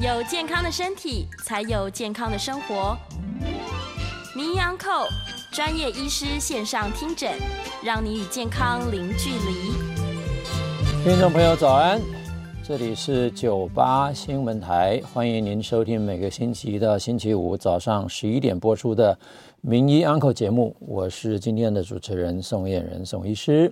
有健康的身体，才有健康的生活。名医安扣专业医师线上听诊，让你与健康零距离。听众朋友早安，这里是九八新闻台，欢迎您收听每个星期一到星期五早上十一点播出的名医安扣节目。我是今天的主持人宋燕人宋医师，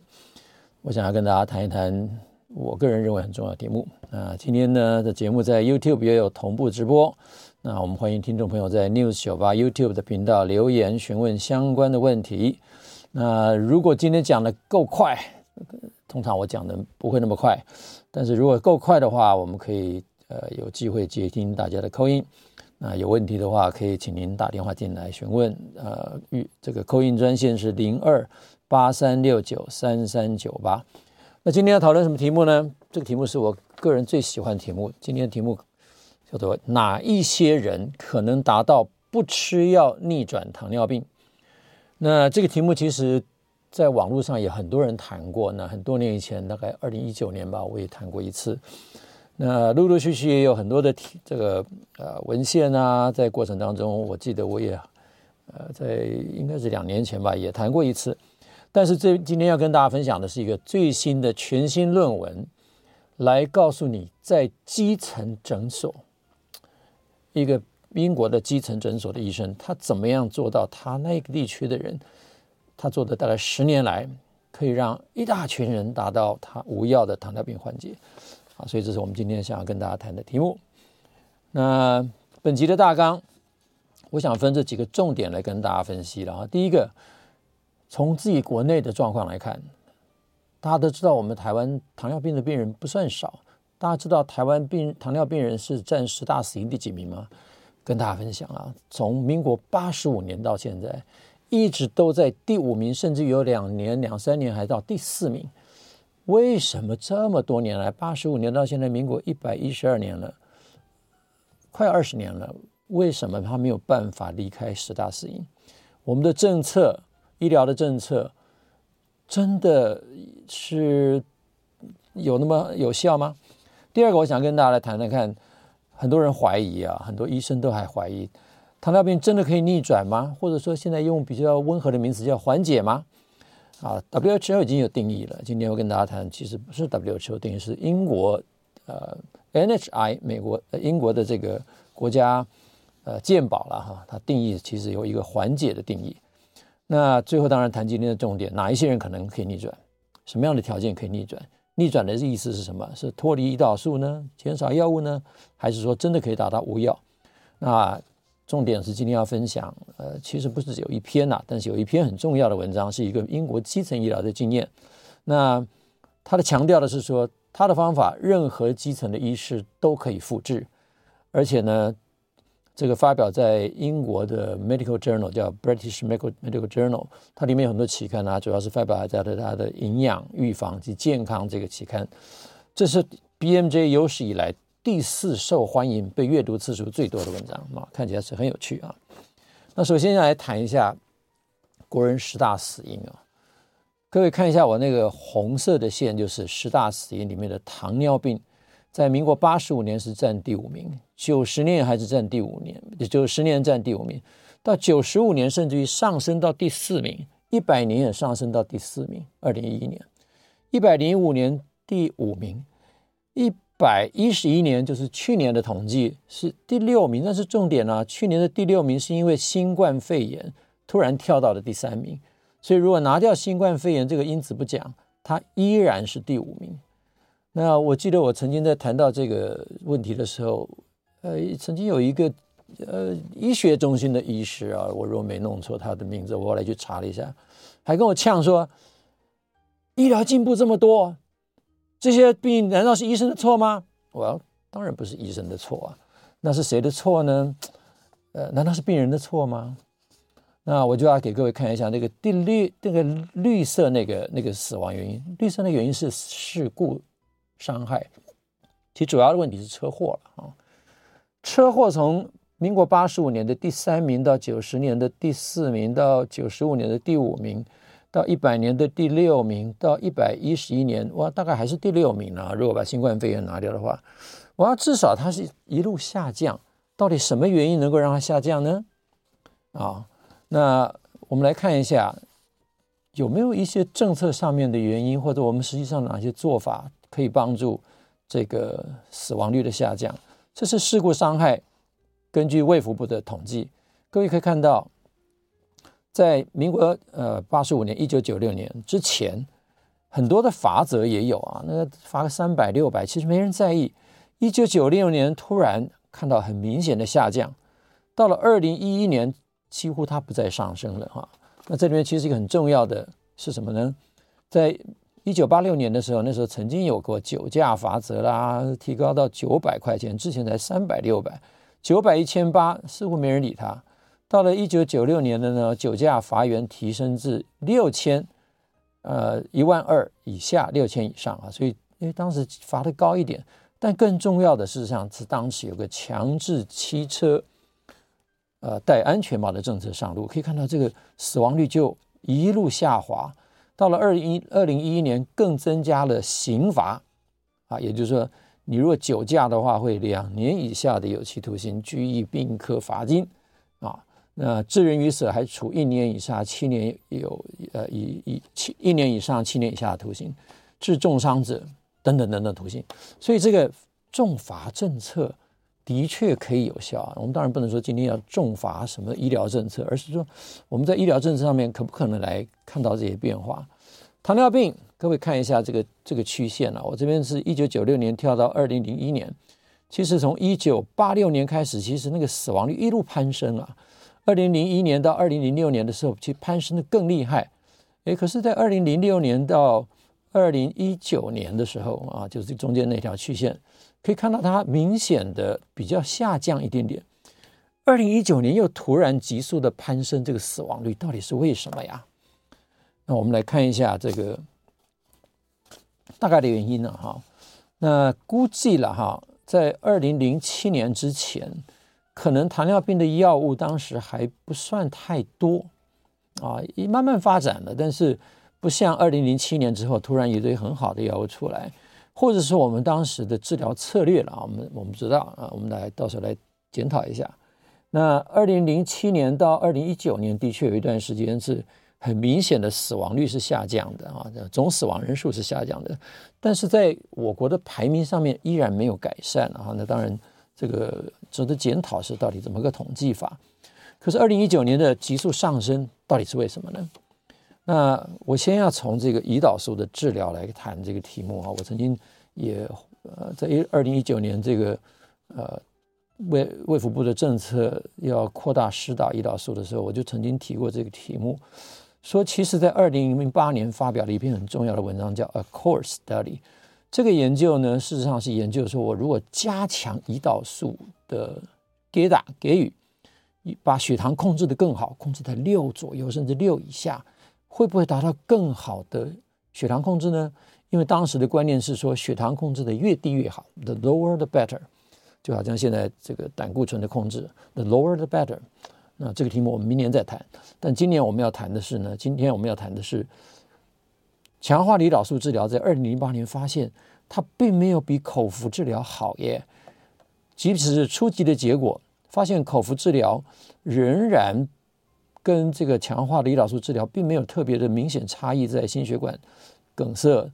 我想要跟大家谈一谈。我个人认为很重要的题目。那今天呢的节目在 YouTube 也有同步直播。那我们欢迎听众朋友在 News 九八 YouTube 的频道留言询问相关的问题。那如果今天讲的够快，通常我讲的不会那么快，但是如果够快的话，我们可以呃有机会接听大家的口音。那有问题的话，可以请您打电话进来询问。呃，与这个 call in 专线是零二八三六九三三九八。那今天要讨论什么题目呢？这个题目是我个人最喜欢的题目。今天的题目叫做“哪一些人可能达到不吃药逆转糖尿病？”那这个题目其实在网络上也很多人谈过。那很多年以前，大概二零一九年吧，我也谈过一次。那陆陆续续也有很多的这个呃文献啊，在过程当中，我记得我也呃在应该是两年前吧，也谈过一次。但是这今天要跟大家分享的是一个最新的全新论文，来告诉你在基层诊所，一个英国的基层诊所的医生，他怎么样做到他那个地区的人，他做的大概十年来，可以让一大群人达到他无药的糖尿病缓解，啊，所以这是我们今天想要跟大家谈的题目。那本集的大纲，我想分这几个重点来跟大家分析了啊，第一个。从自己国内的状况来看，大家都知道我们台湾糖尿病的病人不算少。大家知道台湾病糖尿病人是占十大死因第几名吗？跟大家分享啊，从民国八十五年到现在，一直都在第五名，甚至有两年、两三年还到第四名。为什么这么多年来，八十五年到现在，民国一百一十二年了，快二十年了，为什么他没有办法离开十大死因？我们的政策。医疗的政策真的是有那么有效吗？第二个，我想跟大家来谈谈看，很多人怀疑啊，很多医生都还怀疑，糖尿病真的可以逆转吗？或者说，现在用比较温和的名词叫缓解吗？啊，WHO 已经有定义了。今天我跟大家谈，其实不是 WHO 定义，是英国呃 NHI 美国英国的这个国家呃健保了哈，它定义其实有一个缓解的定义。那最后当然谈今天的重点，哪一些人可能可以逆转？什么样的条件可以逆转？逆转的意思是什么？是脱离胰岛素呢？减少药物呢？还是说真的可以达到无药？那重点是今天要分享，呃，其实不是只有一篇呐、但是有一篇很重要的文章，是一个英国基层医疗的经验。那他的强调的是说，他的方法任何基层的医师都可以复制，而且呢。这个发表在英国的 Medical Journal，叫 British Medical Medical Journal，它里面有很多期刊啊，主要是发表在它的营养、预防及健康这个期刊。这是 BMJ 有史以来第四受欢迎、被阅读次数最多的文章啊，看起来是很有趣啊。那首先来谈一下国人十大死因啊，各位看一下我那个红色的线，就是十大死因里面的糖尿病。在民国八十五年是占第五名，九十年还是占第五年，九十年占第五名，到九十五年甚至于上升到第四名，一百年也上升到第四名。二零一一年，一百零五年第五名，一百一十一年就是去年的统计是第六名。但是重点呢、啊，去年的第六名是因为新冠肺炎突然跳到了第三名，所以如果拿掉新冠肺炎这个因子不讲，它依然是第五名。那我记得我曾经在谈到这个问题的时候，呃，曾经有一个呃医学中心的医师啊，我如果没弄错他的名字，我后来去查了一下，还跟我呛说，医疗进步这么多，这些病难道是医生的错吗？我当然不是医生的错啊，那是谁的错呢？呃，难道是病人的错吗？那我就要给各位看一下那个第绿那个绿色那个那个死亡原因，绿色的原因是事故。伤害，其主要的问题是车祸了啊！车祸从民国八十五年的第三名到九十年的第四名到九十五年的第五名，到一百年的第六名，到一百一十一年，哇，大概还是第六名啊。如果把新冠肺炎拿掉的话，哇，至少它是一路下降。到底什么原因能够让它下降呢？啊，那我们来看一下，有没有一些政策上面的原因，或者我们实际上哪些做法可以帮助这个死亡率的下降？这是事故伤害，根据卫福部的统计，各位可以看到，在民国呃八十五年一九九六年之前，很多的罚则也有啊，那个罚个三百六百，其实没人在意。一九九六年突然。看到很明显的下降，到了二零一一年，几乎它不再上升了哈。那这里面其实一个很重要的是什么呢？在一九八六年的时候，那时候曾经有过酒驾罚则啦，提高到九百块钱，之前才三百六百，九百一千八，似乎没人理他。到了一九九六年的呢，酒驾罚锾提升至六千，呃，一万二以下，六千以上啊，所以因为当时罚的高一点。但更重要的，事实上是当时有个强制汽车，呃，戴安全帽的政策上路，可以看到这个死亡率就一路下滑。到了二一二零一一年，更增加了刑罚，啊，也就是说，你如果酒驾的话，会两年以下的有期徒刑、拘役、并科罚金，啊，那致人于死还处一年以下七年有呃以以七一年以上七年以下的徒刑，致重伤者。等等等等徒刑，所以这个重罚政策的确可以有效啊。我们当然不能说今天要重罚什么医疗政策，而是说我们在医疗政策上面可不可能来看到这些变化？糖尿病，各位看一下这个这个曲线啊。我这边是一九九六年跳到二零零一年，其实从一九八六年开始，其实那个死亡率一路攀升啊。二零零一年到二零零六年的时候，其实攀升的更厉害。诶，可是，在二零零六年到二零一九年的时候啊，就是中间那条曲线，可以看到它明显的比较下降一点点。二零一九年又突然急速的攀升，这个死亡率到底是为什么呀？那我们来看一下这个大概的原因呢，哈。那估计了哈，在二零零七年之前，可能糖尿病的药物当时还不算太多啊，慢慢发展了，但是。不像二零零七年之后突然一堆很好的药物出来，或者是我们当时的治疗策略了啊，我们我们知道啊，我们来到时候来检讨一下。那二零零七年到二零一九年的确有一段时间是很明显的死亡率是下降的啊，总死亡人数是下降的，但是在我国的排名上面依然没有改善啊。那当然这个值得检讨是到底怎么个统计法？可是二零一九年的急速上升到底是为什么呢？那我先要从这个胰岛素的治疗来谈这个题目啊，我曾经也呃在一二零一九年这个呃卫卫福部的政策要扩大施打胰岛素的时候，我就曾经提过这个题目，说其实在二零零八年发表了一篇很重要的文章，叫《A Core Study》。这个研究呢，事实上是研究说，我如果加强胰岛素的给打给予，把血糖控制得更好，控制在六左右，甚至六以下。会不会达到更好的血糖控制呢？因为当时的观念是说，血糖控制的越低越好，the lower the better，就好像现在这个胆固醇的控制，the lower the better。那这个题目我们明年再谈。但今年我们要谈的是呢，今天我们要谈的是强化胰岛素治疗，在二零零八年发现它并没有比口服治疗好耶，即使是初级的结果，发现口服治疗仍然。跟这个强化的胰岛素治疗并没有特别的明显差异，在心血管梗塞、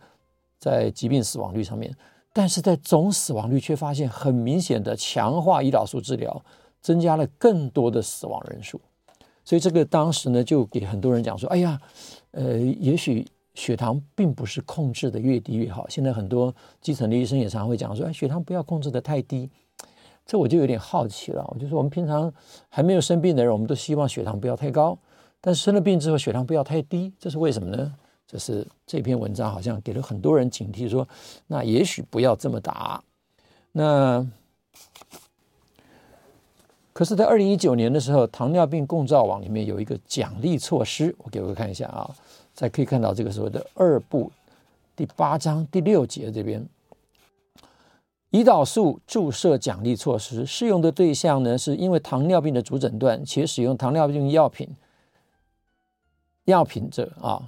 在疾病死亡率上面，但是在总死亡率却发现很明显的强化胰岛素治疗增加了更多的死亡人数，所以这个当时呢就给很多人讲说：“哎呀，呃，也许血糖并不是控制的越低越好。”现在很多基层的医生也常会讲说：“哎，血糖不要控制的太低。”这我就有点好奇了，我就说我们平常还没有生病的人，我们都希望血糖不要太高，但是生了病之后血糖不要太低，这是为什么呢？这是这篇文章好像给了很多人警惕，说那也许不要这么打。那可是，在二零一九年的时候，糖尿病共照网里面有一个奖励措施，我给各位看一下啊，在可以看到这个时候的二部第八章第六节这边。胰岛素注射奖励措施适用的对象呢，是因为糖尿病的主诊断且使用糖尿病药品药品者啊，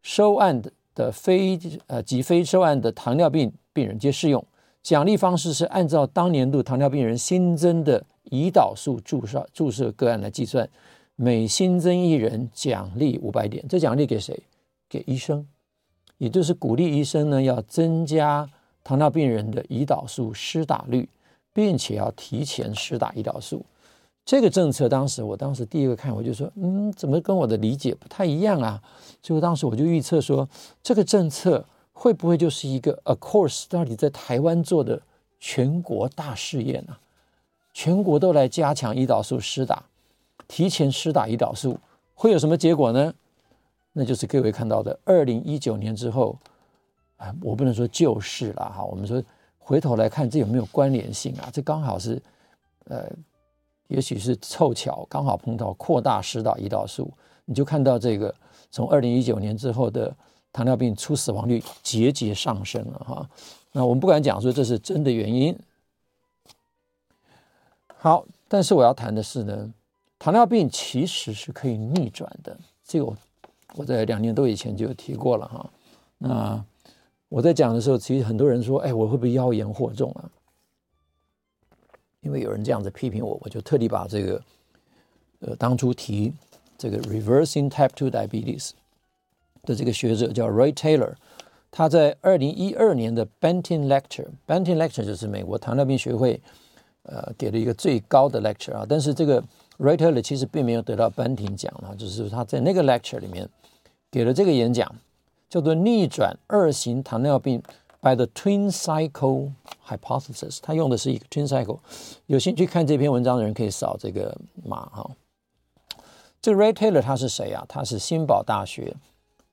收案的的非呃及非收案的糖尿病病人皆适用。奖励方式是按照当年度糖尿病人新增的胰岛素注射注射个案来计算，每新增一人奖励五百点。这奖励给谁？给医生，也就是鼓励医生呢要增加糖尿病人的胰岛素施打率，并且要提前施打胰岛素。这个政策当时，我当时第一个看，我就说，嗯，怎么跟我的理解不太一样啊？结果当时我就预测说，这个政策。会不会就是一个 Accord Study 在台湾做的全国大试验呢？全国都来加强胰岛素施打，提前施打胰岛素，会有什么结果呢？那就是各位看到的，二零一九年之后，啊，我不能说就是了哈。我们说回头来看，这有没有关联性啊？这刚好是，呃，也许是凑巧，刚好碰到扩大施打胰岛素，你就看到这个从二零一九年之后的。糖尿病初死亡率节节上升了哈，那我们不敢讲说这是真的原因。好，但是我要谈的是呢，糖尿病其实是可以逆转的。这个我我在两年多以前就有提过了哈。那我在讲的时候，其实很多人说：“哎，我会不会妖言惑众啊？”因为有人这样子批评我，我就特地把这个呃当初提这个 reversing type two diabetes。的这个学者叫 Roy Taylor，他在二零一二年的 Banting Lecture，Banting Lecture 就是美国糖尿病学会呃给了一个最高的 lecture 啊，但是这个 Roy Taylor 其实并没有得到 Banting 奖啊，就是他在那个 lecture 里面给了这个演讲，叫做逆转二型糖尿病 by the twin cycle hypothesis，他用的是一个 twin cycle，有兴趣看这篇文章的人可以扫这个码哈。这个 Ray Taylor 他是谁啊？他是新堡大学。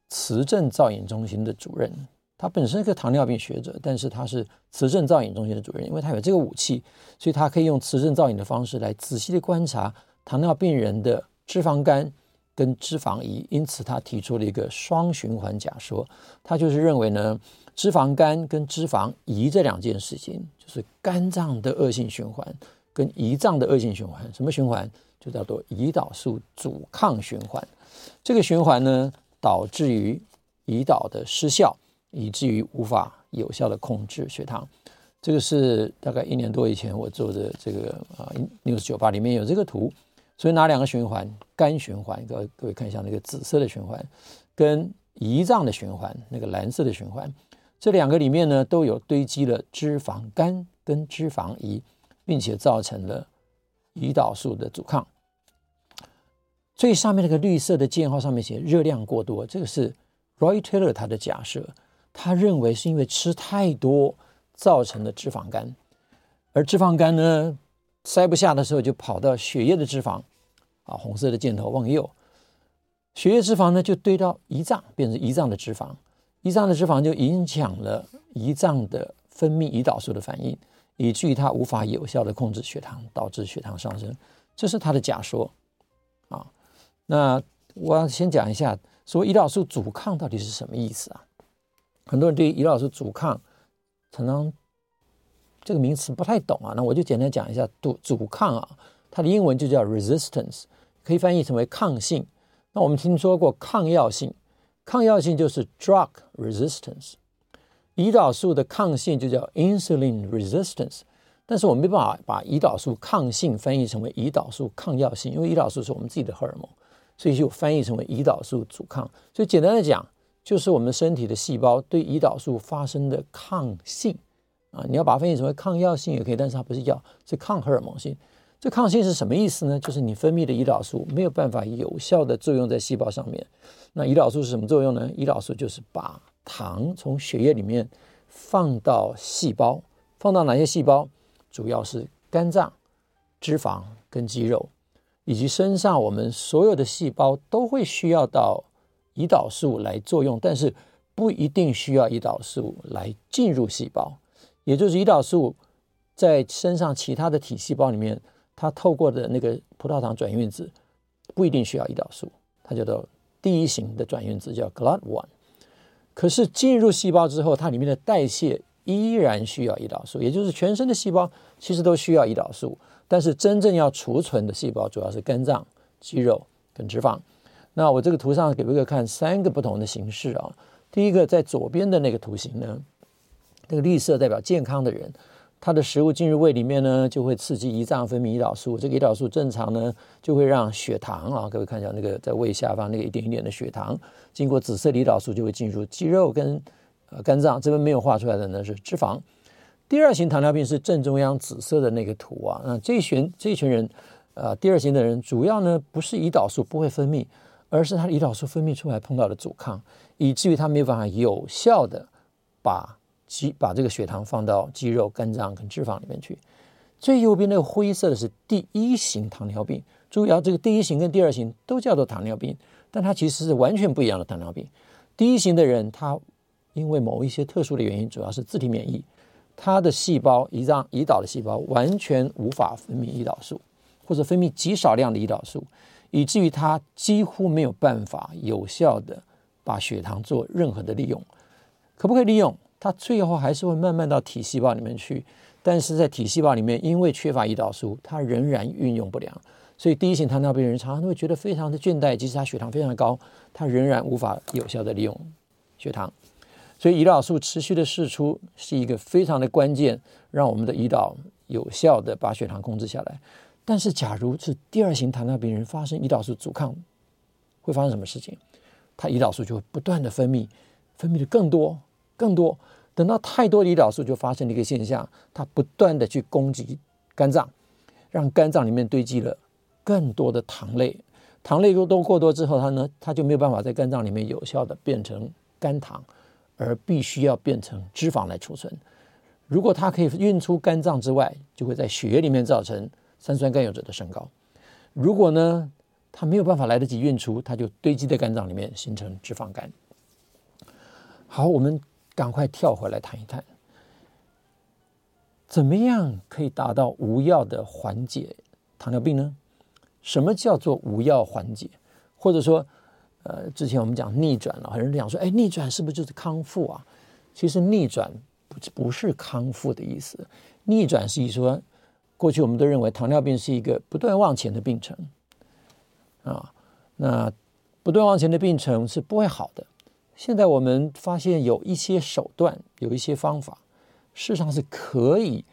磁振造影中心的主任，他本身是个糖尿病学者，但是他是磁振造影中心的主任，因为他有这个武器，所以他可以用磁振造影的方式来仔细的观察糖尿病人的脂肪肝跟脂肪胰，因此他提出了一个双循环假说，他就是认为呢，脂肪肝跟脂肪胰这两件事情，就是肝脏的恶性循环跟胰脏的恶性循环，什么循环？就叫做胰岛素阻抗循环，这个循环呢，导致于胰岛的失效，以至于无法有效的控制血糖。这个是大概一年多以前我做的这个啊，News 98里面有这个图。所以哪两个循环？肝循环，各位各位看一下那个紫色的循环，跟胰脏的循环，那个蓝色的循环，这两个里面呢都有堆积了脂肪肝跟脂肪胰，并且造成了胰岛素的阻抗。最上面那个绿色的箭号上面写热量过多，这个是 Roy Taylor 他的假设，他认为是因为吃太多造成的脂肪肝，而脂肪肝呢塞不下的时候就跑到血液的脂肪，啊，红色的箭头往右，血液脂肪呢就堆到胰脏，变成胰脏的脂肪，胰脏的脂肪就影响了胰脏的分泌胰岛素的反应，以至于它无法有效的控制血糖，导致血糖上升，这是他的假说，啊。那我要先讲一下，说胰岛素阻抗到底是什么意思啊？很多人对胰岛素阻抗常常这个名词不太懂啊。那我就简单讲一下，阻阻抗啊，它的英文就叫 resistance，可以翻译成为抗性。那我们听说过抗药性，抗药性就是 drug resistance。胰岛素的抗性就叫 insulin resistance。但是我们没办法把胰岛素抗性翻译成为胰岛素抗药性，因为胰岛素是我们自己的荷尔蒙。所以就翻译成为胰岛素阻抗。所以简单的讲，就是我们身体的细胞对胰岛素发生的抗性啊。你要把它翻译成为抗药性也可以，但是它不是药，是抗荷尔蒙性。这抗性是什么意思呢？就是你分泌的胰岛素没有办法有效的作用在细胞上面。那胰岛素是什么作用呢？胰岛素就是把糖从血液里面放到细胞，放到哪些细胞？主要是肝脏、脂肪跟肌肉。以及身上，我们所有的细胞都会需要到胰岛素来作用，但是不一定需要胰岛素来进入细胞。也就是胰岛素在身上其他的体细胞里面，它透过的那个葡萄糖转运子不一定需要胰岛素，它叫做第一型的转运子叫 GLUT1。可是进入细胞之后，它里面的代谢依然需要胰岛素，也就是全身的细胞其实都需要胰岛素。但是真正要储存的细胞主要是肝脏、肌肉跟脂肪，那我这个图上给各位看三个不同的形式啊。第一个在左边的那个图形呢，那个绿色代表健康的人，他的食物进入胃里面呢，就会刺激胰脏分泌胰岛素。这个胰岛素正常呢，就会让血糖啊，各位看一下那个在胃下方那个一点一点的血糖，经过紫色的胰岛素就会进入肌肉跟呃肝脏。这边没有画出来的呢是脂肪。第二型糖尿病是正中央紫色的那个图啊，那这一群这一群人，呃，第二型的人主要呢不是胰岛素不会分泌，而是他的胰岛素分泌出来碰到了阻抗。以至于他没有办法有效的把肌把这个血糖放到肌肉、肝脏跟脂肪里面去。最右边那个灰色的是第一型糖尿病。注意啊，这个第一型跟第二型都叫做糖尿病，但它其实是完全不一样的糖尿病。第一型的人，他因为某一些特殊的原因，主要是自体免疫，他的细胞胰脏胰岛的细胞完全无法分泌胰岛素，或者分泌极少量的胰岛素，以至于他几乎没有办法有效的。把血糖做任何的利用，可不可以利用？它最后还是会慢慢到体细胞里面去，但是在体细胞里面，因为缺乏胰岛素，它仍然运用不良。所以第一型糖尿病人常常都会觉得非常的倦怠，即使他血糖非常的高，他仍然无法有效的利用血糖。所以胰岛素持续的释出是一个非常的关键，让我们的胰岛有效的把血糖控制下来。但是假如是第二型糖尿病人发生胰岛素阻抗，会发生什么事情？它胰岛素就会不断的分泌，分泌的更多更多，等到太多胰岛素就发生了一个现象，它不断的去攻击肝脏，让肝脏里面堆积了更多的糖类，糖类都都过多之后，它呢，它就没有办法在肝脏里面有效的变成肝糖，而必须要变成脂肪来储存。如果它可以运出肝脏之外，就会在血液里面造成三酸甘油酯的升高。如果呢，它没有办法来得及运出，它就堆积在肝脏里面，形成脂肪肝。好，我们赶快跳回来谈一谈，怎么样可以达到无药的缓解糖尿病呢？什么叫做无药缓解？或者说，呃，之前我们讲逆转了，很多人讲说，哎，逆转是不是就是康复啊？其实逆转不不是康复的意思，逆转是说，过去我们都认为糖尿病是一个不断往前的病程。啊，那不断往前的病程是不会好的。现在我们发现有一些手段，有一些方法，事实上是可以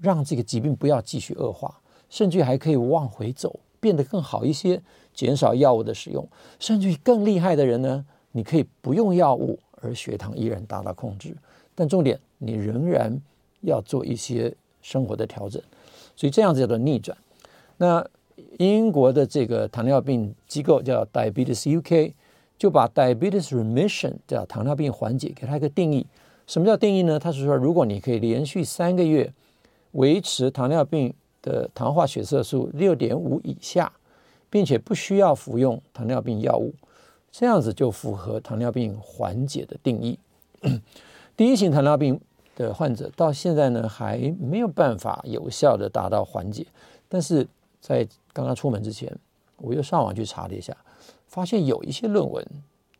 让这个疾病不要继续恶化，甚至还可以往回走，变得更好一些，减少药物的使用，甚至于更厉害的人呢，你可以不用药物，而血糖依然达到控制。但重点，你仍然要做一些生活的调整，所以这样子叫做逆转。那。英国的这个糖尿病机构叫 Diabetes UK，就把 Diabetes Remission 叫糖尿病缓解，给它一个定义。什么叫定义呢？它是说，如果你可以连续三个月维持糖尿病的糖化血色素六点五以下，并且不需要服用糖尿病药物，这样子就符合糖尿病缓解的定义。第一型糖尿病的患者到现在呢，还没有办法有效地达到缓解，但是。在刚刚出门之前，我又上网去查了一下，发现有一些论文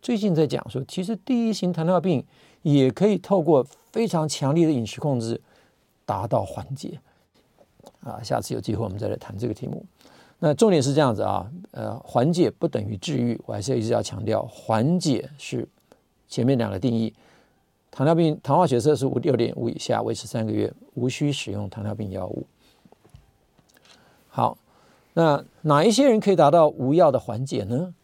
最近在讲说，其实第一型糖尿病也可以透过非常强烈的饮食控制达到缓解。啊，下次有机会我们再来谈这个题目。那重点是这样子啊，呃，缓解不等于治愈，我还是一直要强调，缓解是前面两个定义。糖尿病糖化血色素六点五以下，维持三个月，无需使用糖尿病药物。好。那哪一些人可以达到无药的缓解呢？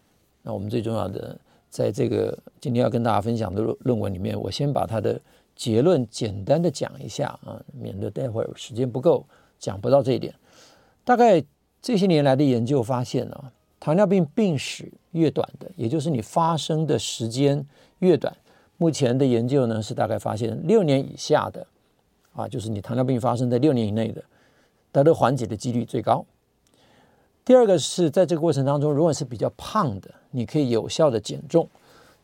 那我们最重要的，在这个今天要跟大家分享的论论文里面，我先把它的结论简单的讲一下啊，免得待会儿时间不够讲不到这一点。大概这些年来的研究发现啊，糖尿病病史越短的，也就是你发生的时间越短，目前的研究呢是大概发现六年以下的啊，就是你糖尿病发生在六年以内的，得到缓解的几率最高。第二个是在这个过程当中，如果是比较胖的，你可以有效的减重。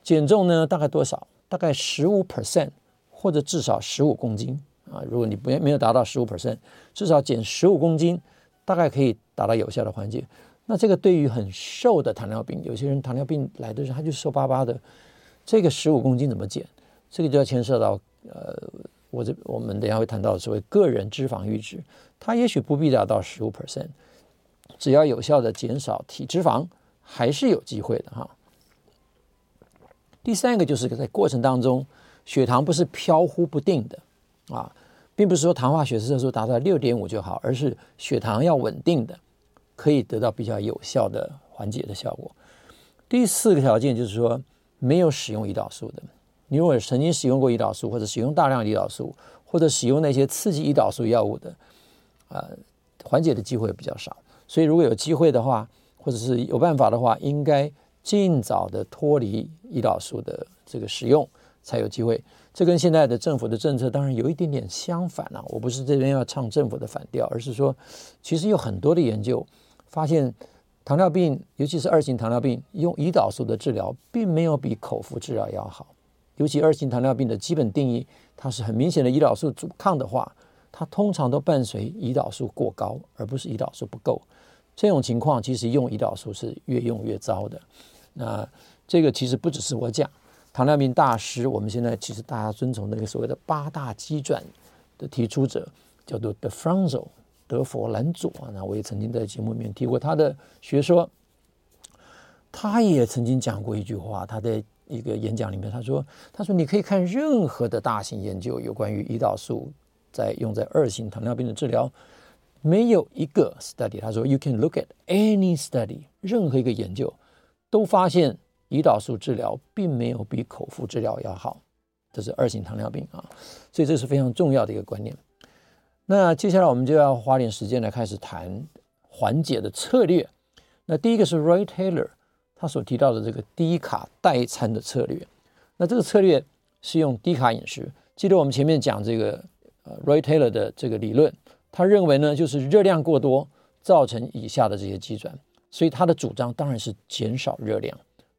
减重呢，大概多少？大概十五 percent，或者至少十五公斤啊。如果你不没有达到十五 percent，至少减十五公斤，大概可以达到有效的缓解。那这个对于很瘦的糖尿病，有些人糖尿病来的时候他就瘦巴巴的，这个十五公斤怎么减？这个就要牵涉到呃，我这我们等下会谈到所谓个人脂肪阈值，它也许不必达到十五 percent。只要有效的减少体脂肪，还是有机会的哈。第三个就是在过程当中，血糖不是飘忽不定的啊，并不是说糖化血色素达到六点五就好，而是血糖要稳定的，可以得到比较有效的缓解的效果。第四个条件就是说，没有使用胰岛素的，你如果曾经使用过胰岛素，或者使用大量胰岛素，或者使用那些刺激胰岛素药物的，呃，缓解的机会比较少。所以如果有机会的话，或者是有办法的话，应该尽早的脱离胰岛素的这个使用，才有机会。这跟现在的政府的政策当然有一点点相反了啊。我不是这边要唱政府的反调，而是说，其实有很多的研究发现，糖尿病，尤其是二型糖尿病，用胰岛素的治疗并没有比口服治疗要好。尤其二型糖尿病的基本定义，它是很明显的胰岛素阻抗的话，它通常都伴随胰岛素过高，而不是胰岛素不够。这种情况其实用胰岛素是越用越糟的。那这个其实不只是我讲，糖尿病大师，我们现在其实大家遵从那个所谓的八大机转的提出者，叫做 Defranzo 德弗兰佐。那我也曾经在节目里面提过他的学说。他也曾经讲过一句话，他在一个演讲里面他说：“他说你可以看任何的大型研究，有关于胰岛素在用在二型糖尿病的治疗。”没有一个 study，他说 you can look at any study，任何一个研究都发现胰岛素治疗并没有比口服治疗要好，这是二型糖尿病啊，所以这是非常重要的一个观念。那接下来我们就要花点时间来开始谈缓解的策略。那第一个是 Roy Taylor 他所提到的这个低卡代餐的策略。那这个策略是用低卡饮食。记得我们前面讲这个呃 Roy Taylor 的这个理论。他认为呢，就是热量过多造成以下的这些机转，所以他的主张当然是减少热量。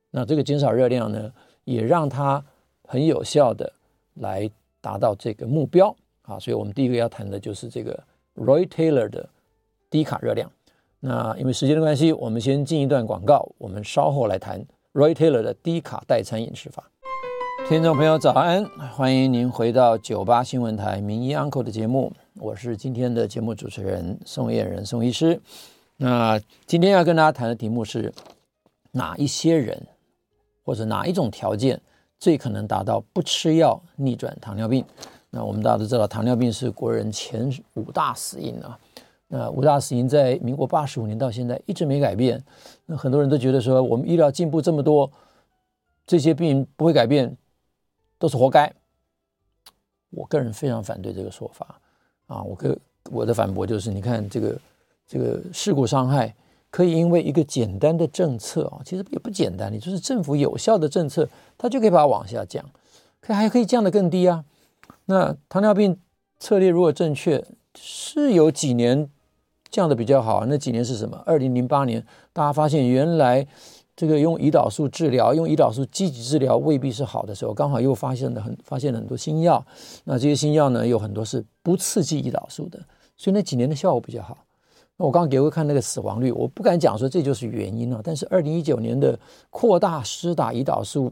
那这个减少热量呢，也让他很有效的来达到这个目标啊。所以我们第一个要谈的就是这个 Roy Taylor 的低卡热量。那因为时间的关系，我们先进一段广告，我们稍后来谈 Roy Taylor 的低卡代餐饮食法。听众朋友早安，欢迎您回到九八新闻台名医 Uncle 的节目，我是今天的节目主持人宋晏仁宋医师。那今天要跟大家谈的题目是哪一些人或者哪一种条件最可能达到不吃药逆转糖尿病？那我们大家都知道，糖尿病是国人前五大死因啊。那五大死因在民国八十五年到现在一直没改变。那很多人都觉得说，我们医疗进步这么多，这些病不会改变。都是活该，我个人非常反对这个说法啊！我个我的反驳就是，你看这个这个事故伤害，可以因为一个简单的政策啊，其实也不简单，你就是政府有效的政策，它就可以把它往下降，可还可以降得更低啊！那糖尿病策略如果正确，是有几年降得比较好，那几年是什么？二零零八年，大家发现原来。这个用胰岛素治疗，用胰岛素积极治疗未必是好的时候，刚好又发现了很发现了很多新药。那这些新药呢，有很多是不刺激胰岛素的，所以那几年的效果比较好。那我刚刚给各位看那个死亡率，我不敢讲说这就是原因啊。但是二零一九年的扩大施打胰岛素，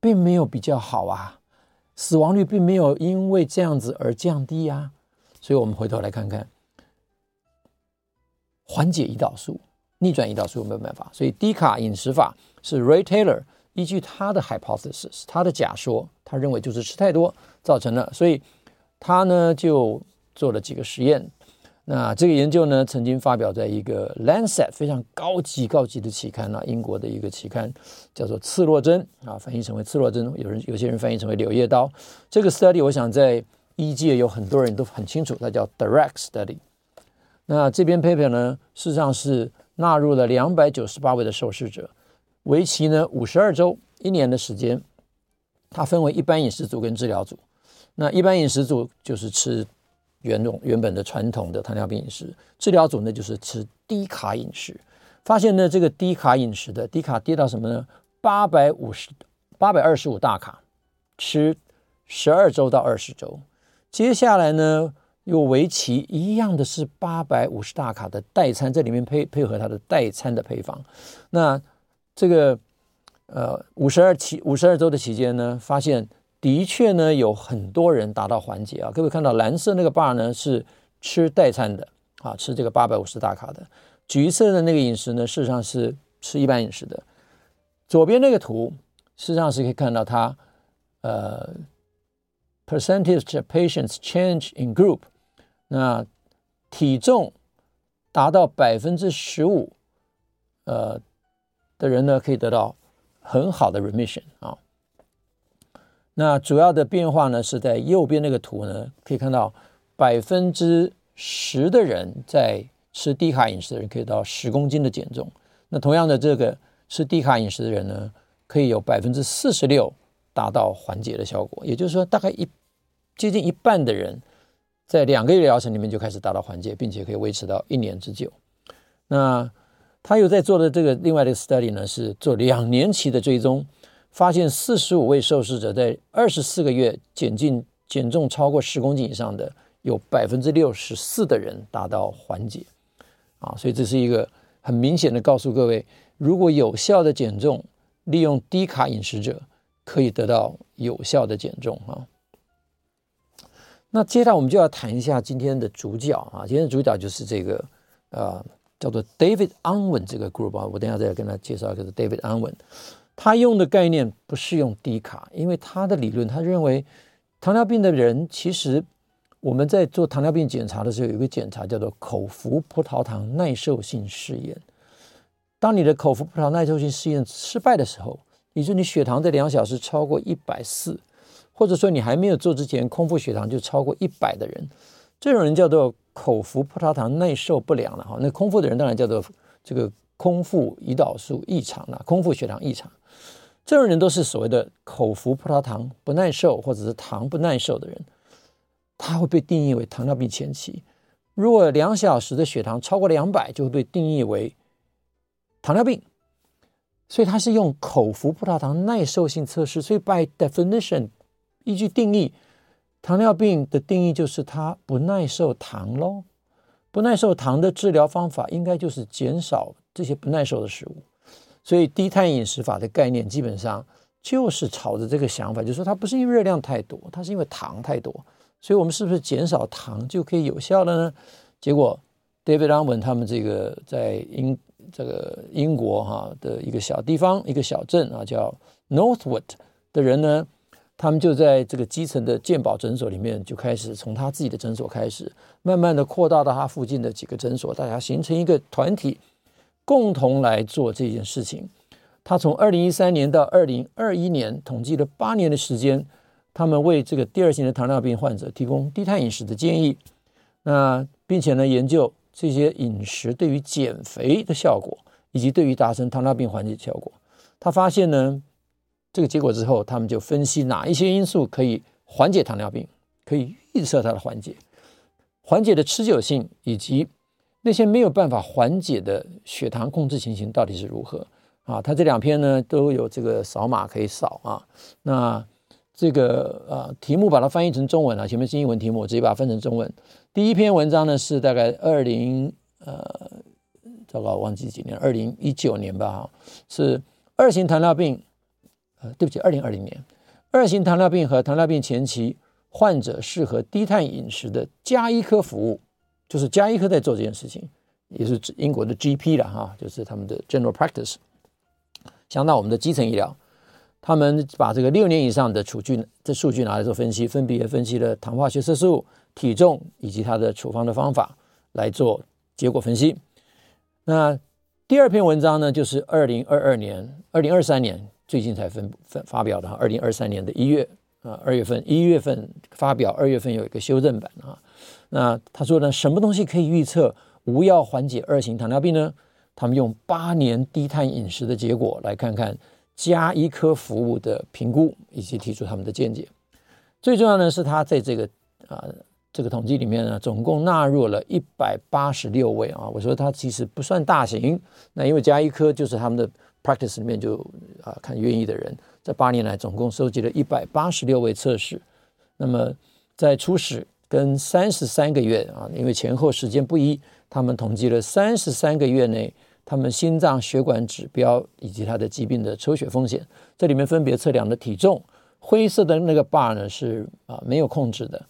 并没有比较好啊，死亡率并没有因为这样子而降低啊。所以我们回头来看看缓解胰岛素。逆转胰岛素有没有办法？所以低卡饮食法是 Ray Taylor 依据他的 hypothesis，他的假说，他认为就是吃太多造成了，所以他呢就做了几个实验。那这个研究呢曾经发表在一个 Lancet 非常高级高级的期刊啊，英国的一个期刊叫做刺络针啊，翻译成为刺络针，有人有些人翻译成为柳叶刀。这个 study 我想在医界有很多人都很清楚，它叫 DIRECT study。那这篇 paper 呢，事实上是。纳入了两百九十八位的受试者，为期呢五十二周，一年的时间。它分为一般饮食组跟治疗组。那一般饮食组就是吃原种原本的传统的糖尿病饮食，治疗组呢就是吃低卡饮食。发现呢这个低卡饮食的低卡跌到什么呢？八百五十八百二十五大卡，吃十二周到二十周。接下来呢？又为期一样的是八百五十大卡的代餐，这里面配配合它的代餐的配方。那这个呃五十二期五十二周的期间呢，发现的确呢有很多人达到缓解啊。各位看到蓝色那个 bar 呢是吃代餐的啊，吃这个八百五十大卡的。橘色的那个饮食呢，事实上是吃一般饮食的。左边那个图，事实上是可以看到它，呃，percentage patients change in group，那体重达到百分之十五，呃的人呢，可以得到很好的 remission 啊。那主要的变化呢，是在右边那个图呢，可以看到百分之十的人在吃低卡饮食的人可以到十公斤的减重。那同样的，这个吃低卡饮食的人呢，可以有百分之四十六达到缓解的效果。也就是说，大概一接近一半的人在两个月疗程里面就开始达到缓解，并且可以维持到一年之久。那他又在做的这个另外的 study 呢，是做两年期的追踪。发现四十五位受试者在二十四个月减进减重超过十公斤以上的，有百分之六十四的人达到缓解，啊，所以这是一个很明显的告诉各位，如果有效的减重，利用低卡饮食者可以得到有效的减重啊。那接下来我们就要谈一下今天的主角啊，今天的主角就是这个呃叫做 David Unwin 这个 group 啊，我等下再跟他介绍一个 David Unwin。他用的概念不是用低卡，因为他的理论，他认为糖尿病的人其实我们在做糖尿病检查的时候，有一个检查叫做口服葡萄糖耐受性试验。当你的口服葡萄糖耐受性试验失败的时候，你说你血糖在两小时超过一百四，或者说你还没有做之前空腹血糖就超过一百的人，这种人叫做口服葡萄糖耐受不良了哈。那空腹的人当然叫做这个空腹胰岛素异常了，空腹血糖异常。这种人都是所谓的口服葡萄糖不耐受或者是糖不耐受的人，他会被定义为糖尿病前期。如果两小时的血糖超过两百，就会被定义为糖尿病。所以他是用口服葡萄糖耐受性测试。所以 by definition，依据定义，糖尿病的定义就是它不耐受糖喽。不耐受糖的治疗方法应该就是减少这些不耐受的食物。所以低碳饮食法的概念基本上就是朝着这个想法，就是说它不是因为热量太多，它是因为糖太多。所以我们是不是减少糖就可以有效了呢？结果，David Unwin 他们这个在英这个英国哈的一个小地方一个小镇啊叫 Northwood 的人呢，他们就在这个基层的健保诊所里面就开始从他自己的诊所开始，慢慢的扩大到他附近的几个诊所，大家形成一个团体。共同来做这件事情。他从二零一三年到二零二一年，统计了八年的时间，他们为这个第二型的糖尿病患者提供低碳饮食的建议。那并且呢，研究这些饮食对于减肥的效果，以及对于达成糖尿病缓解效果。他发现呢，这个结果之后，他们就分析哪一些因素可以缓解糖尿病，可以预测它的缓解，缓解的持久性以及。那些没有办法缓解的血糖控制情形到底是如何啊？他这两篇呢都有这个扫码可以扫啊。那这个呃题目把它翻译成中文了，前面是英文题目，我直接把它翻成中文。第一篇文章呢是大概二零呃，糟糕，忘记几年，二零一九年吧，是二型糖尿病，对不起，二零二零年，二型糖尿病和糖尿病前期患者适合低碳饮食的加医科服务。就是加医科在做这件事情，也是英国的 GP 了哈，就是他们的 General Practice，相当我们的基层医疗，他们把这个六年以上的数据这数据拿来做分析，分别分析了糖化血色素、体重以及它的处方的方法来做结果分析。那第二篇文章呢，就是二零二二年、二零二三年最近才分分发表的哈，二零二三年的一月啊，二月份一月份发表，二月份有一个修正版啊。那他说呢，什么东西可以预测无药缓解二型糖尿病呢？他们用八年低碳饮食的结果来看看加医科服务的评估，以及提出他们的见解。最重要的是，他在这个啊、这个统计里面呢，总共纳入了一百八十六位啊。我说他其实不算大型，那因为加医科就是他们的 practice 里面就啊看愿意的人，在八年来总共收集了一百八十六位测试。那么在初始。跟三十三个月啊，因为前后时间不一，他们统计了三十三个月内他们心脏血管指标以及他的疾病的抽血风险。这里面分别测量的体重，灰色的那个 bar 呢是啊没有控制的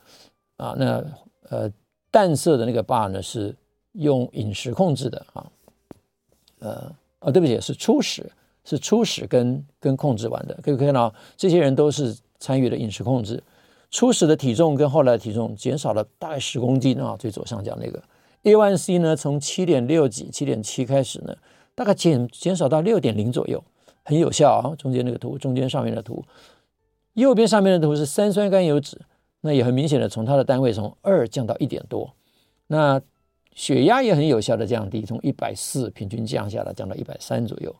啊，那呃淡色的那个 bar 呢是用饮食控制的啊，呃啊，对不起，是初始，是初始跟跟控制完的。可以看到，这些人都是参与了饮食控制。初始的体重跟后来的体重减少了大概十公斤啊，最左上角那个 A1C 呢，从七点六几、七点七开始呢，大概减减少到六点零左右，很有效啊。中间那个图，中间上面的图，右边上面的图是三酸甘油酯，那也很明显的从它的单位从二降到一点多。那血压也很有效的降低，从一百四平均降下来，降到一百三左右。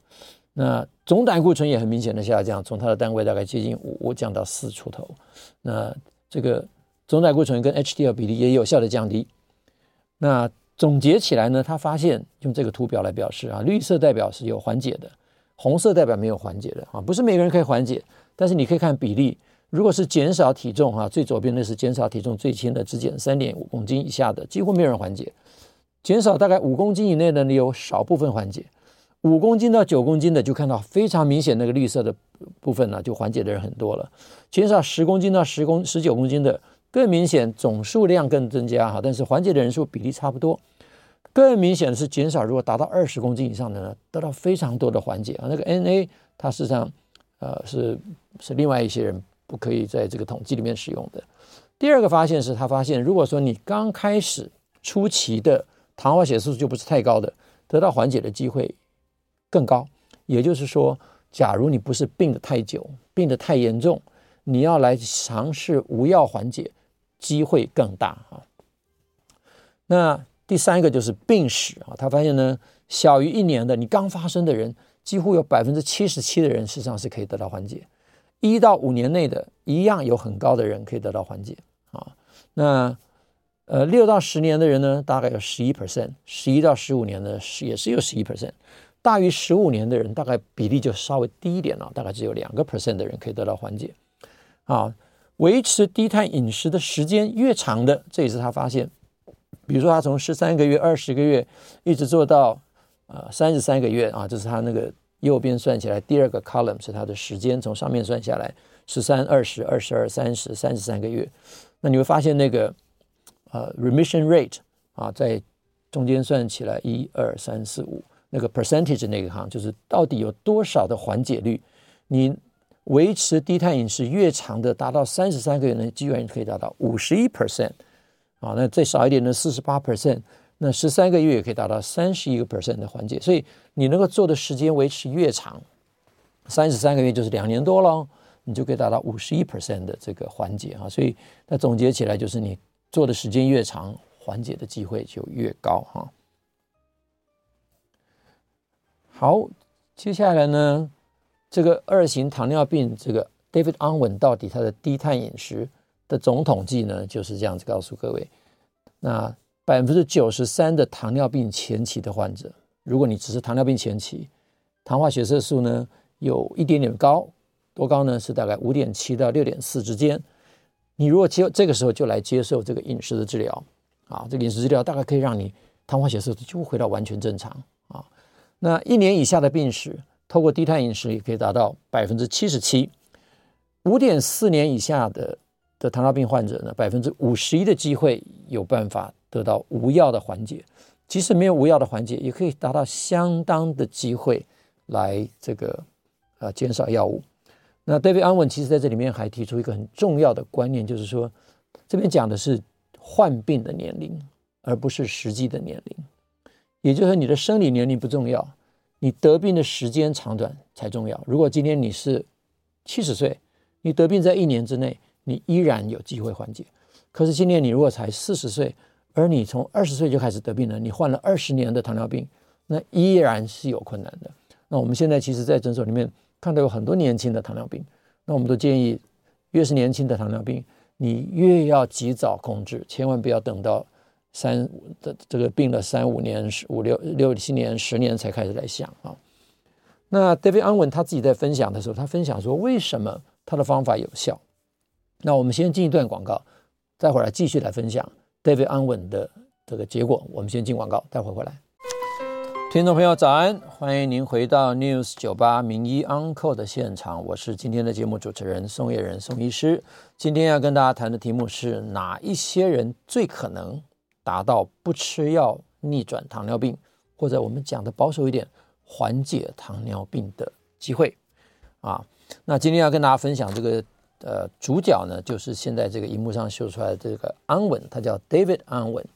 那总胆固醇也很明显的下降，从它的单位大概接近五降到四出头。那这个总胆固醇跟 HDL 比例也有效的降低。那总结起来呢，他发现用这个图表来表示啊，绿色代表是有缓解的，红色代表没有缓解的啊，不是每个人可以缓解，但是你可以看比例，如果是减少体重哈，最左边的是减少体重最轻的，只减三点五公斤以下的，几乎没有人缓解。减少大概五公斤以内的，你有少部分缓解；五公斤到九公斤的，就看到非常明显那个绿色的部分呢，就缓解的人很多了。减少十公斤到十公十九公斤的，更明显总数量更增加哈，但是缓解的人数比例差不多。更明显的是减少，如果达到二十公斤以上的呢，得到非常多的缓解啊。那个 NA 它实际上呃是是另外一些人不可以在这个统计里面使用的。第二个发现是他发现，如果说你刚开始初期的糖化血色素就不是太高的，得到缓解的机会更高。也就是说，假如你不是病得太久、病得太严重，你要来尝试无药缓解，机会更大啊。那第三个就是病史啊，他发现呢，小于一年的你刚发生的人，几乎有百分之七十七的人实际上是可以得到缓解；一到五年内的一样有很高的人可以得到缓解啊。那呃，六到十年的人呢，大概有十一 percent；十一到十五年呢，是也是有十一 percent。大于十五年的人，大概比例就稍微低一点了，大概只有两个 percent 的人可以得到缓解。啊，维持低碳饮食的时间越长的，这也是他发现。比如说，他从十三个月、二十个月一直做到呃三十三个月啊，这是他那个右边算起来第二个 column 是他的时间，从上面算下来十三、二十、二十二、三十、三十三个月，那你会发现那个。呃，remission rate 啊，在中间算起来一二三四五，那个 percentage 那个行，就是到底有多少的缓解率？你维持低碳饮食越长的，达到三十三个月呢，居然可以达到五十一 percent 啊，那最少一点的四十八 percent，那十三个月也可以达到三十一个 percent 的缓解。所以你能够做的时间维持越长，三十三个月就是两年多了，你就可以达到五十一 percent 的这个缓解啊。所以那总结起来就是你。做的时间越长，缓解的机会就越高哈。好，接下来呢，这个二型糖尿病，这个 David Unwin 到底他的低碳饮食的总统计呢，就是这样子告诉各位。那百分之九十三的糖尿病前期的患者，如果你只是糖尿病前期，糖化血色素呢有一点点高，多高呢？是大概五点七到六点四之间。你如果接这个时候就来接受这个饮食的治疗啊，这个饮食治疗大概可以让你糖化血色素就回到完全正常啊。那一年以下的病史，透过低碳饮食也可以达到百分之七十七。五点四年以下的的糖尿病患者呢，百分之五十一的机会有办法得到无药的缓解。即使没有无药的缓解，也可以达到相当的机会来这个呃减少药物。那 David Unwin 其实在这里面还提出一个很重要的观念，就是说，这边讲的是患病的年龄，而不是实际的年龄。也就是说，你的生理年龄不重要，你得病的时间长短才重要。如果今天你是七十岁，你得病在一年之内，你依然有机会缓解。可是今天你如果才四十岁，而你从二十岁就开始得病了，你患了二十年的糖尿病，那依然是有困难的。那我们现在其实，在诊所里面。看到有很多年轻的糖尿病，那我们都建议，越是年轻的糖尿病，你越要及早控制，千万不要等到三的这个病了三五年、五六六七年、十年才开始来想啊。那 David 安稳他自己在分享的时候，他分享说为什么他的方法有效。那我们先进一段广告，待会儿来继续来分享 David 安稳的这个结果。我们先进广告，待会儿回来。听众朋友，早安！欢迎您回到 News 九八名医 Uncle 的现场，我是今天的节目主持人宋业仁宋医师。今天要跟大家谈的题目是哪一些人最可能达到不吃药逆转糖尿病，或者我们讲的保守一点，缓解糖尿病的机会啊。那今天要跟大家分享这个呃主角呢，就是现在这个荧幕上秀出来的这个安稳，他叫 David 安稳。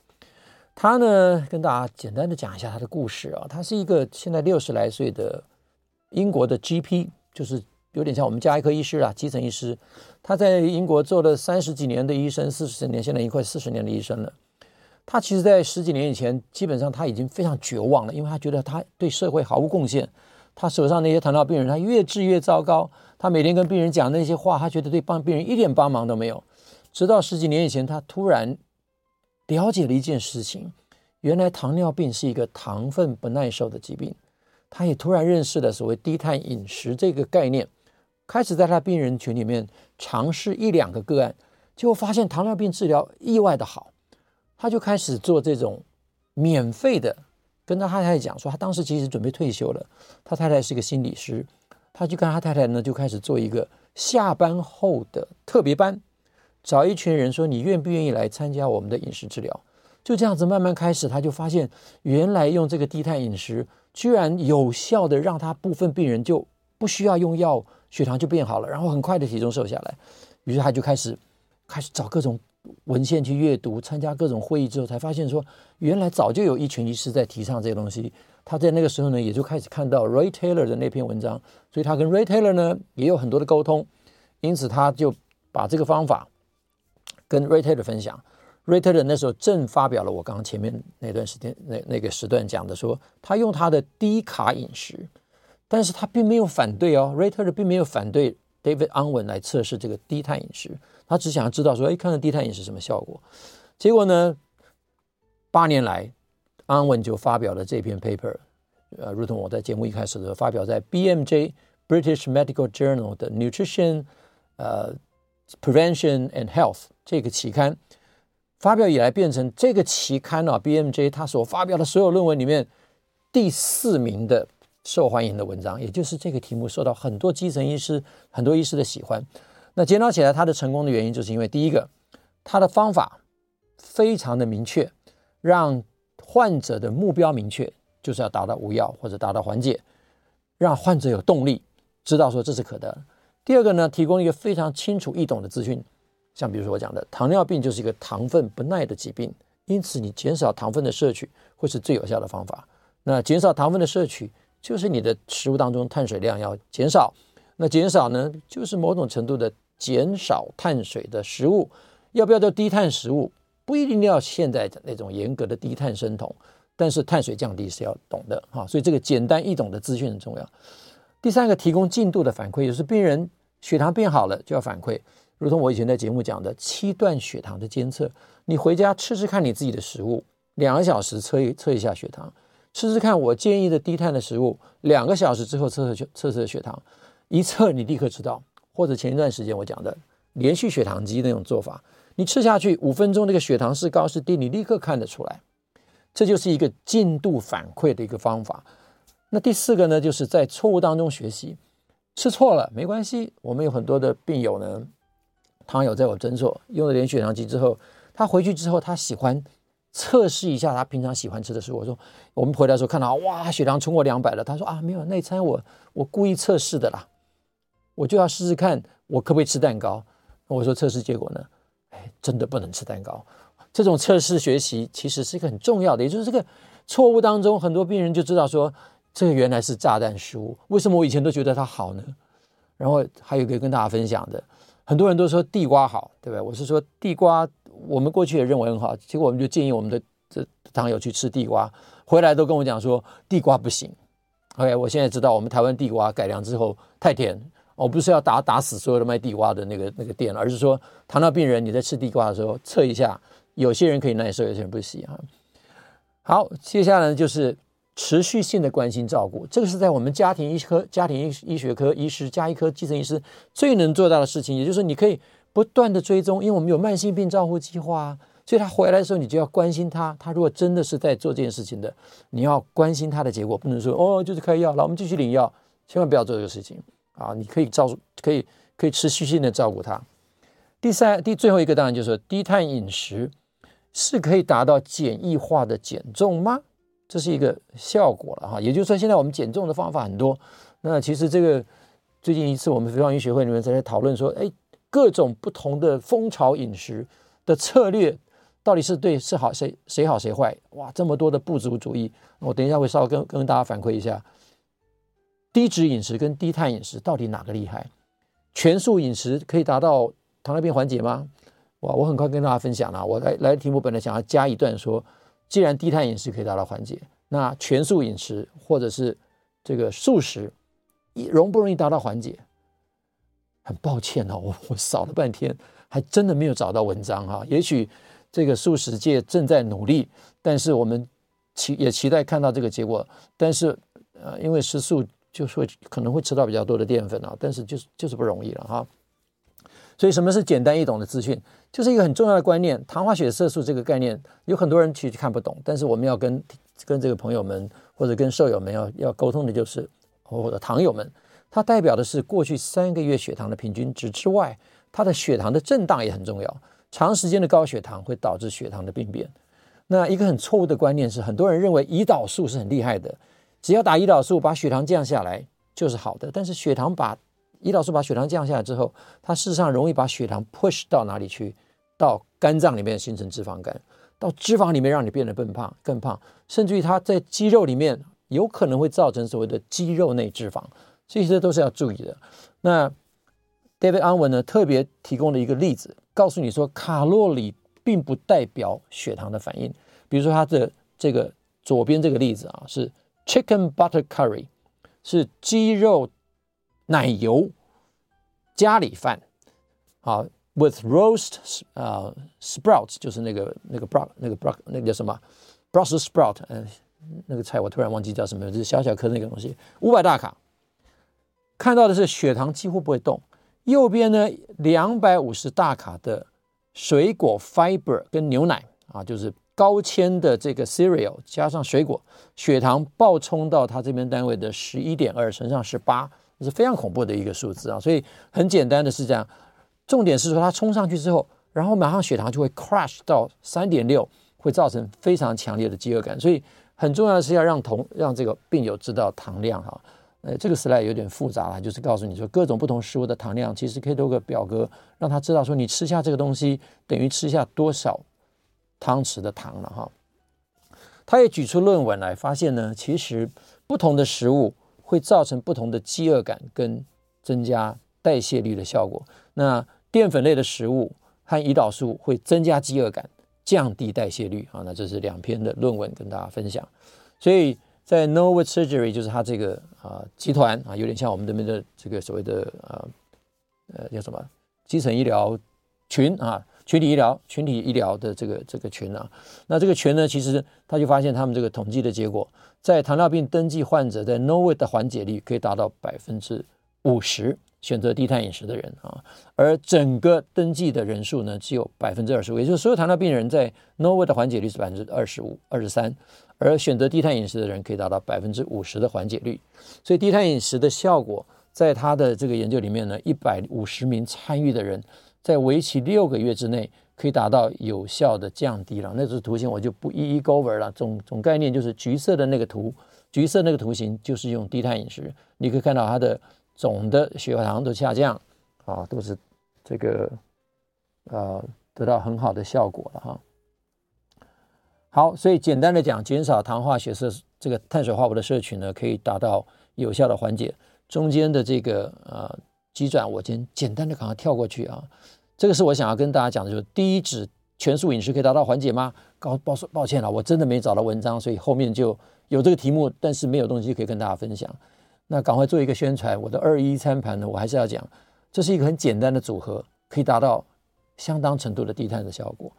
他呢跟大家简单的讲一下他的故事啊。他是一个现在六十来岁的英国的 GP，就是有点像我们家医科医师啊，基层医师。他在英国做了三十几年的医生，四十年，现在已经快四十年的医生了。他其实，在十几年以前，基本上他已经非常绝望了，因为他觉得他对社会毫无贡献。他手上那些糖尿病人，他越治越糟糕。他每天跟病人讲那些话，他觉得对帮病人一点帮忙都没有。直到十几年以前，他突然了解了一件事情：原来糖尿病是一个糖分不耐受的疾病。他也突然认识了所谓低碳饮食这个概念，开始在他病人群里面尝试一两个个案，结果发现糖尿病治疗意外的好。他就开始做这种免费的，跟他太太讲说，他当时其实准备退休了。他太太是一个心理师，他就跟他太太呢就开始做一个下班后的特别班，找一群人说，你愿不愿意来参加我们的饮食治疗？就这样子慢慢开始，他就发现原来用这个低碳饮食，居然有效的让他部分病人就不需要用药，血糖就变好了，然后很快的体重瘦下来。于是他就开始开始找各种。文献去阅读，参加各种会议之后，才发现说，原来早就有一群医师在提倡这些东西。他在那个时候呢，也就开始看到 Ray Taylor 的那篇文章，所以他跟 Ray Taylor 呢也有很多的沟通，因此他就把这个方法跟 Ray Taylor 分享。Ray Taylor 那时候正发表了我刚刚前面那段时间那那个时段讲的说，他用他的低卡饮食，但是他并没有反对哦，Rayter 并没有反对 David Unwin 来测试这个低碳饮食。他只想要知道说，哎，看看低碳饮食什么效果？结果呢，八年来，安文就发表了这篇 paper，呃，如同我在节目一开始的时候发表在 BMJ British Medical Journal 的 Nutrition，呃，Prevention and Health 这个期刊，发表以来变成这个期刊啊，BMJ 他所发表的所有论文里面第四名的受欢迎的文章，也就是这个题目受到很多基层医师、很多医师的喜欢。那检讨起来，他的成功的原因就是因为第一个，他的方法非常的明确，让患者的目标明确，就是要达到无药或者达到缓解，让患者有动力，知道说这是可得。第二个呢，提供一个非常清楚易懂的资讯，像比如说我讲的，糖尿病就是一个糖分不耐的疾病，因此你减少糖分的摄取会是最有效的方法。那减少糖分的摄取，就是你的食物当中碳水量要减少。那减少呢，就是某种程度的。减少碳水的食物，要不要叫低碳食物？不一定要现在的那种严格的低碳生酮，但是碳水降低是要懂的哈。所以这个简单易懂的资讯很重要。第三个，提供进度的反馈，就是病人血糖变好了就要反馈，如同我以前在节目讲的七段血糖的监测，你回家吃吃看你自己的食物，两个小时测一测一下血糖，吃吃看我建议的低碳的食物，两个小时之后测测测测血糖，一测你立刻知道。或者前一段时间我讲的连续血糖机那种做法，你吃下去五分钟，那个血糖是高是低，你立刻看得出来。这就是一个进度反馈的一个方法。那第四个呢，就是在错误当中学习，吃错了没关系。我们有很多的病友呢，他有在我诊所用了连血糖机之后，他回去之后他喜欢测试一下他平常喜欢吃的食物。我说我们回来时候看到哇，血糖冲过两百了。他说啊，没有，那餐我我故意测试的啦。我就要试试看，我可不可以吃蛋糕？我说测试结果呢？哎，真的不能吃蛋糕。这种测试学习其实是一个很重要的，也就是这个错误当中，很多病人就知道说，这个原来是炸弹食物。为什么我以前都觉得它好呢？然后还有一个跟大家分享的，很多人都说地瓜好，对不对？我是说地瓜，我们过去也认为很好，结果我们就建议我们的这糖友去吃地瓜，回来都跟我讲说地瓜不行。OK，我现在知道我们台湾地瓜改良之后太甜。我不是要打打死所有的卖地瓜的那个那个店，而是说糖尿病人你在吃地瓜的时候测一下，有些人可以耐受，有些人不行啊。好，接下来就是持续性的关心照顾，这个是在我们家庭医科、家庭医医学科医师、加医科基层医师最能做到的事情，也就是你可以不断的追踪，因为我们有慢性病照护计划啊，所以他回来的时候你就要关心他，他如果真的是在做这件事情的，你要关心他的结果，不能说哦就是开药，来我们继续领药，千万不要做这个事情。啊，你可以照顾，可以可以持续性的照顾他。第三、第最后一个当然就是低碳饮食是可以达到简易化的减重吗？这是一个效果了哈。也就是说，现在我们减重的方法很多。那其实这个最近一次我们肥胖医学会里面在讨论说，哎，各种不同的蜂巢饮食的策略到底是对是好谁谁好谁坏？哇，这么多的不足主义，我等一下会稍微跟跟大家反馈一下，低脂饮食跟低碳饮食到底哪个厉害？全素饮食可以达到糖尿病缓解吗？哇，我很快跟大家分享了。我来来题目本来想要加一段说，既然低碳饮食可以达到缓解，那全素饮食或者是这个素食，容不容易达到缓解？很抱歉哦，我我扫了半天，还真的没有找到文章哈。也许这个素食界正在努力，但是我们期也期待看到这个结果。但是呃，因为吃素就是会可能会吃到比较多的淀粉啊，但是就是就是不容易了哈。所以什么是简单易懂的资讯？就是一个很重要的观念，糖化血色素这个概念，有很多人其实看不懂。但是我们要跟跟这个朋友们或者跟舍友们要要沟通的就是，或者糖友们，它代表的是过去三个月血糖的平均值之外，它的血糖的震荡也很重要。长时间的高血糖会导致血糖的病变。那一个很错误的观念是，很多人认为胰岛素是很厉害的，只要打胰岛素把血糖降下来就是好的。但是血糖把胰岛素把血糖降下来之后，它事实上容易把血糖 push 到哪里去？到肝脏里面形成脂肪肝，到脂肪里面让你变得更胖、更胖，甚至于它在肌肉里面有可能会造成所谓的肌肉内脂肪，这些都是要注意的。那 David Unwin 呢特别提供了一个例子，告诉你说卡路里并不代表血糖的反应。比如说他的这个左边这个例子啊，是 Chicken Butter Curry，是鸡肉奶油咖喱饭，好。With roast 啊、sprouts 就是那个那个 bro 那个 bro 那个叫什么 Brussels sprout 嗯，那个菜我突然忘记叫什么，就是小小颗那个东西，五百大卡。看到的是血糖几乎不会动。右边呢，两百五十大卡的水果 fiber 跟牛奶啊，就是高纤的这个 cereal 加上水果，血糖暴冲到它这边单位的十一点二乘上十八，是非常恐怖的一个数字啊。所以很简单的是这样。重点是说，它冲上去之后，然后马上血糖就会 crash 到三点六，会造成非常强烈的饥饿感。所以很重要的是要让同让这个病友知道糖量哈。呃，这个 slide 有点复杂了，就是告诉你说各种不同食物的糖量，其实可以透过表格让他知道说你吃下这个东西等于吃下多少汤匙的糖了哈。他也举出论文来发现呢，其实不同的食物会造成不同的饥饿感跟增加代谢率的效果。那淀粉类的食物和胰岛素会增加饥饿感，降低代谢率啊。那这是两篇的论文跟大家分享。所以在 Norwood Surgery 就是它这个啊、集团啊，有点像我们这边的这个所谓的呃呃叫什么基层医疗群啊，群体医疗群体医疗的这个这个群啊。那这个群呢，其实他就发现他们这个统计的结果，在糖尿病登记患者在 Norwood 的缓解率可以达到百分之五十。选择低碳饮食的人啊，而整个登记的人数呢，只有百分之二十五，也就是所有糖尿病人在 Norwood 的缓解率是百分之二十五、二十三，而选择低碳饮食的人可以达到百分之五十的缓解率。所以低碳饮食的效果，在他的这个研究里面呢，一百五十名参与的人，在为期六个月之内，可以达到有效的降低了。那组图形我就不一一 go over 了，总总概念就是橘色的那个图，橘色那个图形就是用低碳饮食，你可以看到它的。总的血糖都下降，啊，都是这个呃得到很好的效果了哈。好，所以简单的讲，减少糖化血色这个碳水化合物的摄取呢，可以达到有效的缓解。中间的这个呃急转，我先简单的赶快跳过去啊。这个是我想要跟大家讲的，就是低脂全素饮食可以达到缓解吗？抱抱抱歉了，我真的没找到文章，所以后面就有这个题目，但是没有东西可以跟大家分享。那赶快做一个宣传，我的二一餐盘呢，我还是要讲，这是一个很简单的组合，可以达到相当程度的低碳的效果。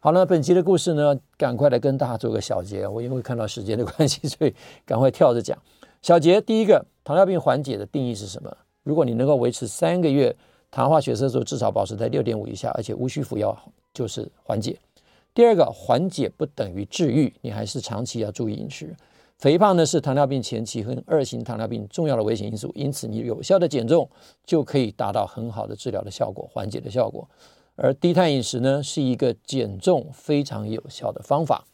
好了，本期的故事呢，赶快来跟大家做个小结。我因为看到时间的关系，所以赶快跳着讲。小结第一个，糖尿病缓解的定义是什么？如果你能够维持三个月糖化血色素至少保持在六点五以下，而且无需服药，就是缓解。第二个，缓解不等于治愈，你还是长期要注意饮食。肥胖呢，是糖尿病前期和二型糖尿病重要的危险因素，因此你有效的减重就可以达到很好的治疗的效果、缓解的效果。而低碳饮食呢，是一个减重非常有效的方法。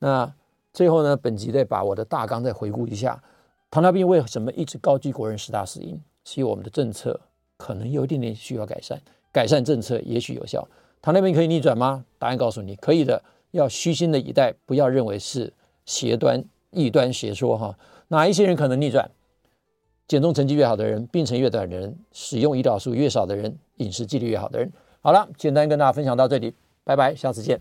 那最后呢，本集再把我的大纲再回顾一下，糖尿病为什么一直高居国人十大死因？所以我们的政策可能有一点点需要改善，改善政策也许有效。糖尿病可以逆转吗？答案告诉你，可以的。要虚心的以待，不要认为是邪端、异端邪说哈。哪一些人可能逆转？减重成绩越好的人，病程越短的人，使用胰岛素越少的人，饮食纪律越好的人。好了，简单跟大家分享到这里，拜拜，下次见。